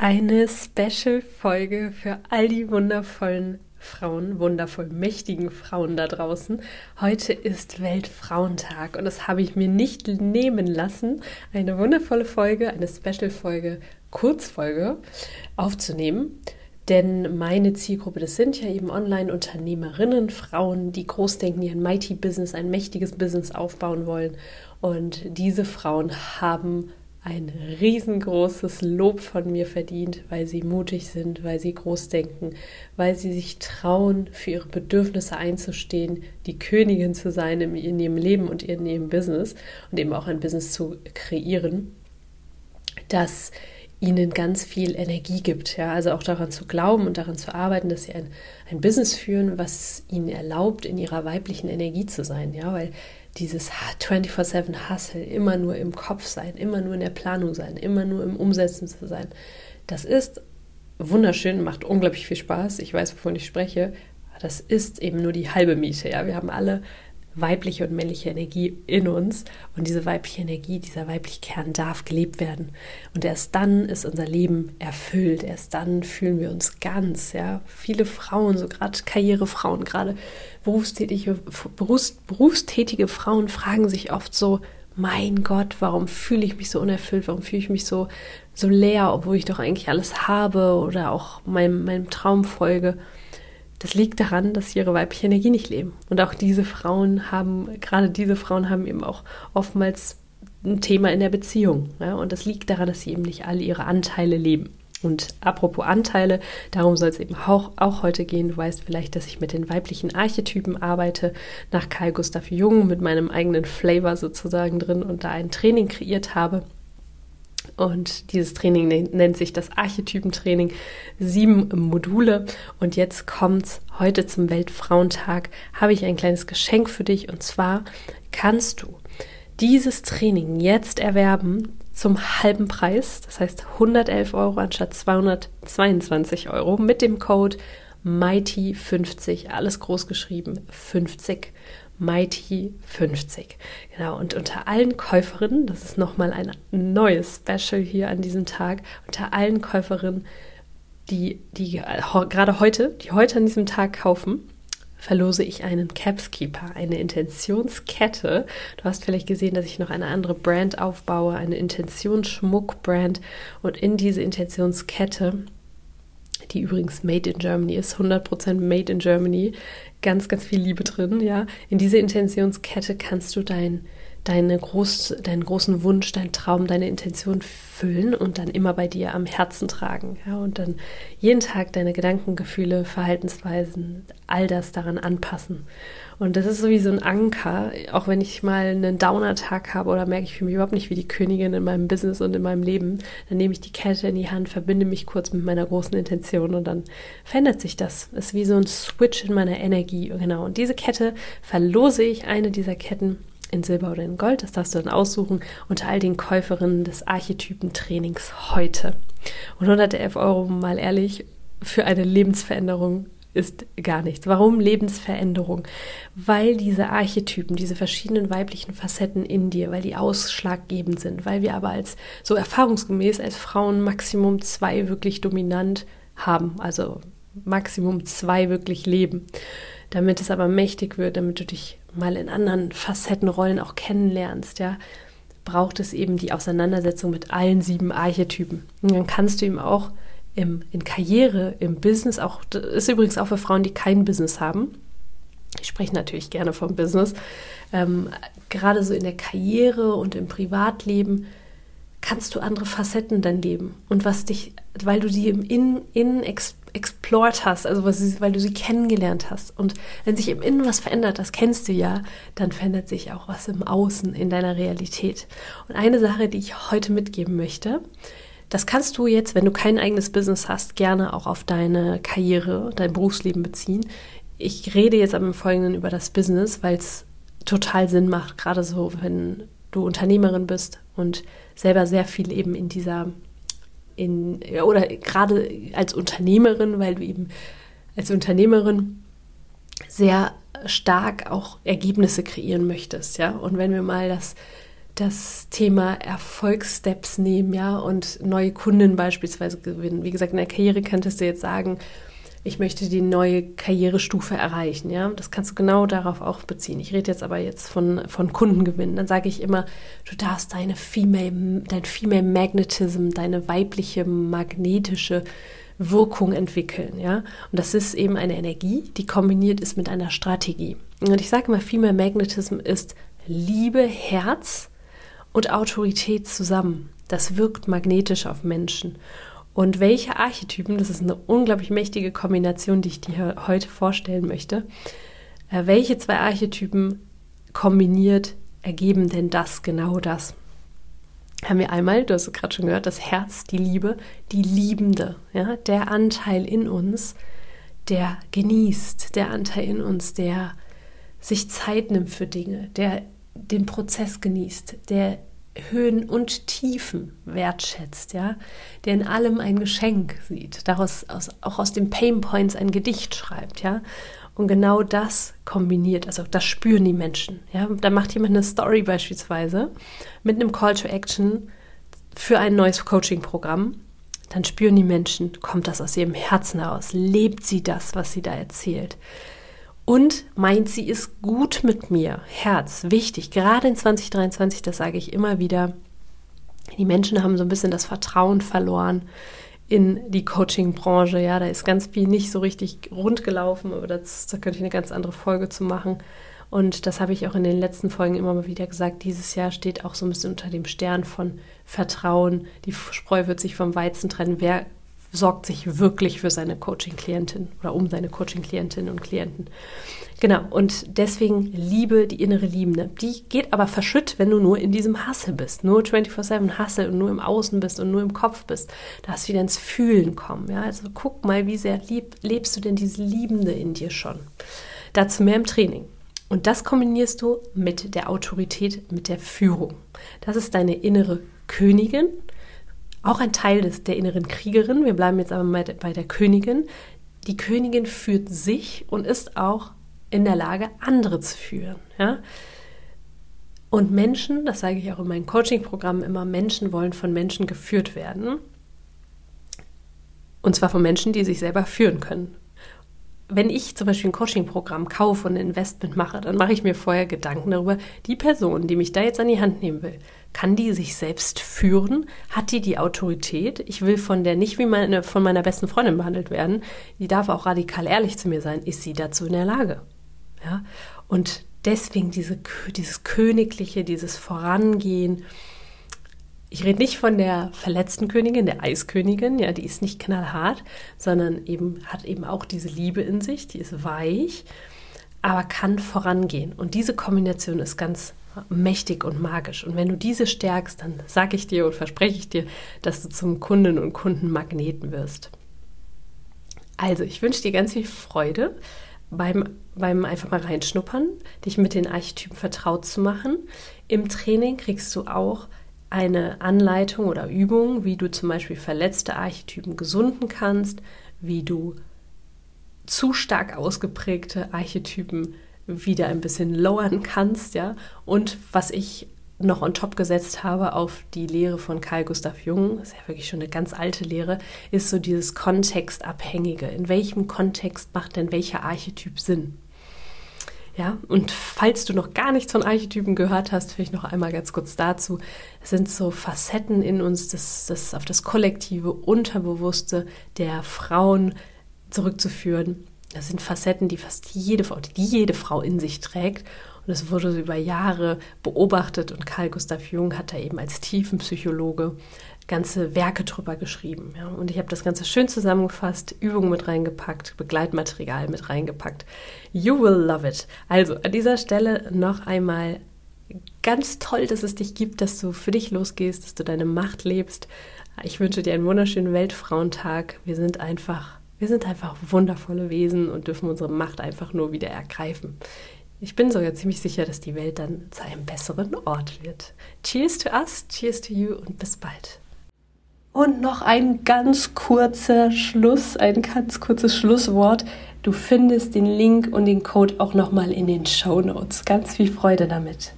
Eine Special-Folge für all die wundervollen Frauen, wundervoll mächtigen Frauen da draußen. Heute ist Weltfrauentag und das habe ich mir nicht nehmen lassen, eine wundervolle Folge, eine Special-Folge, Kurzfolge aufzunehmen. Denn meine Zielgruppe, das sind ja eben Online-Unternehmerinnen, Frauen, die groß denken, die ein Mighty Business, ein mächtiges Business aufbauen wollen. Und diese Frauen haben ein riesengroßes Lob von mir verdient, weil sie mutig sind, weil sie groß denken, weil sie sich trauen, für ihre Bedürfnisse einzustehen, die Königin zu sein in ihrem Leben und in ihrem Business und eben auch ein Business zu kreieren, das ihnen ganz viel Energie gibt. Ja, also auch daran zu glauben und daran zu arbeiten, dass sie ein, ein Business führen, was ihnen erlaubt, in ihrer weiblichen Energie zu sein. Ja, weil dieses 24-7 Hustle, immer nur im Kopf sein, immer nur in der Planung sein, immer nur im Umsetzen zu sein, das ist wunderschön, macht unglaublich viel Spaß. Ich weiß, wovon ich spreche. Das ist eben nur die halbe Miete. Ja, wir haben alle weibliche und männliche Energie in uns. Und diese weibliche Energie, dieser weibliche Kern darf gelebt werden. Und erst dann ist unser Leben erfüllt. Erst dann fühlen wir uns ganz. Ja, viele Frauen, so gerade Karrierefrauen, gerade berufstätige, Berufs, berufstätige Frauen fragen sich oft so, mein Gott, warum fühle ich mich so unerfüllt? Warum fühle ich mich so, so leer, obwohl ich doch eigentlich alles habe oder auch meinem, meinem Traum folge? Das liegt daran, dass sie ihre weibliche Energie nicht leben. Und auch diese Frauen haben, gerade diese Frauen haben eben auch oftmals ein Thema in der Beziehung. Ja? Und das liegt daran, dass sie eben nicht alle ihre Anteile leben. Und apropos Anteile, darum soll es eben auch, auch heute gehen. Du weißt vielleicht, dass ich mit den weiblichen Archetypen arbeite, nach Karl Gustav Jung mit meinem eigenen Flavor sozusagen drin und da ein Training kreiert habe. Und dieses Training nennt sich das Archetypentraining. Sieben Module. Und jetzt kommt's heute zum Weltfrauentag. Habe ich ein kleines Geschenk für dich. Und zwar kannst du dieses Training jetzt erwerben zum halben Preis. Das heißt 111 Euro anstatt 222 Euro mit dem Code Mighty50. Alles groß geschrieben. 50. Mighty 50. Genau, und unter allen Käuferinnen, das ist nochmal ein neues Special hier an diesem Tag, unter allen Käuferinnen, die, die gerade heute, die heute an diesem Tag kaufen, verlose ich einen Capskeeper, eine Intentionskette. Du hast vielleicht gesehen, dass ich noch eine andere Brand aufbaue, eine Intentionsschmuck-Brand. Und in diese Intentionskette die übrigens made in Germany ist, 100% made in Germany, ganz, ganz viel Liebe drin, ja. In diese Intentionskette kannst du dein, deine groß, deinen großen Wunsch, deinen Traum, deine Intention füllen und dann immer bei dir am Herzen tragen, ja. Und dann jeden Tag deine Gedanken, Gefühle, Verhaltensweisen, all das daran anpassen. Und das ist so wie so ein Anker, auch wenn ich mal einen Downer-Tag habe oder merke, ich fühle mich überhaupt nicht wie die Königin in meinem Business und in meinem Leben, dann nehme ich die Kette in die Hand, verbinde mich kurz mit meiner großen Intention und dann verändert sich das. Es ist wie so ein Switch in meiner Energie. Genau. Und diese Kette verlose ich, eine dieser Ketten in Silber oder in Gold, das darfst du dann aussuchen, unter all den Käuferinnen des Archetypentrainings heute. Und 111 Euro, mal ehrlich, für eine Lebensveränderung ist gar nichts. Warum Lebensveränderung? Weil diese Archetypen, diese verschiedenen weiblichen Facetten in dir, weil die ausschlaggebend sind, weil wir aber als so erfahrungsgemäß als Frauen Maximum zwei wirklich dominant haben, also Maximum zwei wirklich leben. Damit es aber mächtig wird, damit du dich mal in anderen Facettenrollen auch kennenlernst, ja, braucht es eben die Auseinandersetzung mit allen sieben Archetypen. Und dann kannst du ihm auch im, in Karriere, im Business, auch das ist übrigens auch für Frauen, die kein Business haben. Ich spreche natürlich gerne vom Business. Ähm, gerade so in der Karriere und im Privatleben kannst du andere Facetten dann leben. Und was dich, weil du sie im Innen, Innen explored hast, also was, weil du sie kennengelernt hast. Und wenn sich im Innen was verändert, das kennst du ja, dann verändert sich auch was im Außen, in deiner Realität. Und eine Sache, die ich heute mitgeben möchte, das kannst du jetzt, wenn du kein eigenes Business hast, gerne auch auf deine Karriere, dein Berufsleben beziehen. Ich rede jetzt aber im Folgenden über das Business, weil es total Sinn macht, gerade so, wenn du Unternehmerin bist und selber sehr viel eben in dieser, in, oder gerade als Unternehmerin, weil du eben als Unternehmerin sehr stark auch Ergebnisse kreieren möchtest, ja. Und wenn wir mal das das Thema Erfolgssteps nehmen, ja, und neue Kunden beispielsweise gewinnen. Wie gesagt, in der Karriere könntest du jetzt sagen, ich möchte die neue Karrierestufe erreichen, ja. Das kannst du genau darauf auch beziehen. Ich rede jetzt aber jetzt von, von Kundengewinn. Dann sage ich immer, du darfst deine Female, dein Female Magnetism, deine weibliche magnetische Wirkung entwickeln, ja. Und das ist eben eine Energie, die kombiniert ist mit einer Strategie. Und ich sage immer, Female Magnetism ist Liebe, Herz und Autorität zusammen. Das wirkt magnetisch auf Menschen. Und welche Archetypen, das ist eine unglaublich mächtige Kombination, die ich dir heute vorstellen möchte, äh, welche zwei Archetypen kombiniert ergeben denn das, genau das? Haben wir einmal, du hast es gerade schon gehört, das Herz, die Liebe, die Liebende, ja, der Anteil in uns, der genießt, der Anteil in uns, der sich Zeit nimmt für Dinge, der den Prozess genießt, der Höhen und Tiefen wertschätzt, ja, der in allem ein Geschenk sieht, daraus aus, auch aus den Pain Points ein Gedicht schreibt, ja. Und genau das kombiniert, also das spüren die Menschen, ja. Da macht jemand eine Story beispielsweise mit einem Call to Action für ein neues Coaching-Programm, dann spüren die Menschen, kommt das aus ihrem Herzen heraus, lebt sie das, was sie da erzählt und meint, sie ist gut mit mir. Herz, wichtig. Gerade in 2023, das sage ich immer wieder. Die Menschen haben so ein bisschen das Vertrauen verloren in die Coaching-Branche. Ja, da ist ganz viel nicht so richtig rund gelaufen, aber das, da könnte ich eine ganz andere Folge zu machen. Und das habe ich auch in den letzten Folgen immer mal wieder gesagt. Dieses Jahr steht auch so ein bisschen unter dem Stern von Vertrauen. Die Spreu wird sich vom Weizen trennen. Wer sorgt sich wirklich für seine Coaching-Klientin oder um seine Coaching-Klientinnen und Klienten. Genau, und deswegen Liebe, die innere Liebende. Die geht aber verschütt, wenn du nur in diesem Hassel bist, nur 24-7 Hassel und nur im Außen bist und nur im Kopf bist. Da hast du wieder ins Fühlen kommen. Ja? Also guck mal, wie sehr lieb, lebst du denn diese Liebende in dir schon. Dazu mehr im Training. Und das kombinierst du mit der Autorität, mit der Führung. Das ist deine innere Königin, auch ein Teil des, der inneren Kriegerin. Wir bleiben jetzt aber mal bei der Königin. Die Königin führt sich und ist auch in der Lage, andere zu führen. Ja? Und Menschen, das sage ich auch in meinen Coaching-Programmen immer, Menschen wollen von Menschen geführt werden. Und zwar von Menschen, die sich selber führen können wenn ich zum Beispiel ein Coaching-Programm kaufe und ein Investment mache, dann mache ich mir vorher Gedanken darüber, die Person, die mich da jetzt an die Hand nehmen will, kann die sich selbst führen? Hat die die Autorität? Ich will von der nicht wie meine, von meiner besten Freundin behandelt werden. Die darf auch radikal ehrlich zu mir sein. Ist sie dazu in der Lage? Ja? Und deswegen diese, dieses Königliche, dieses Vorangehen, ich rede nicht von der verletzten Königin, der Eiskönigin, ja, die ist nicht knallhart, sondern eben hat eben auch diese Liebe in sich, die ist weich, aber kann vorangehen. Und diese Kombination ist ganz mächtig und magisch. Und wenn du diese stärkst, dann sage ich dir und verspreche ich dir, dass du zum Kunden und Kundenmagneten wirst. Also, ich wünsche dir ganz viel Freude beim, beim einfach mal reinschnuppern, dich mit den Archetypen vertraut zu machen. Im Training kriegst du auch eine Anleitung oder Übung, wie du zum Beispiel verletzte Archetypen gesunden kannst, wie du zu stark ausgeprägte Archetypen wieder ein bisschen lowern kannst, ja. Und was ich noch on top gesetzt habe auf die Lehre von Carl Gustav Jung, das ist ja wirklich schon eine ganz alte Lehre, ist so dieses Kontextabhängige. In welchem Kontext macht denn welcher Archetyp Sinn? Ja, und falls du noch gar nichts von Archetypen gehört hast, vielleicht noch einmal ganz kurz dazu. Es sind so Facetten in uns, das, das auf das kollektive, unterbewusste der Frauen zurückzuführen. Das sind Facetten, die fast jede Frau, die jede Frau in sich trägt. Und es wurde über Jahre beobachtet und Carl Gustav Jung hat da eben als Tiefenpsychologe ganze Werke drüber geschrieben. Ja. Und ich habe das Ganze schön zusammengefasst, Übungen mit reingepackt, Begleitmaterial mit reingepackt. You will love it. Also an dieser Stelle noch einmal ganz toll, dass es dich gibt, dass du für dich losgehst, dass du deine Macht lebst. Ich wünsche dir einen wunderschönen Weltfrauentag. Wir sind einfach, wir sind einfach wundervolle Wesen und dürfen unsere Macht einfach nur wieder ergreifen. Ich bin sogar ziemlich sicher, dass die Welt dann zu einem besseren Ort wird. Cheers to us, cheers to you und bis bald. Und noch ein ganz kurzer Schluss, ein ganz kurzes Schlusswort. Du findest den Link und den Code auch nochmal in den Show Notes. Ganz viel Freude damit.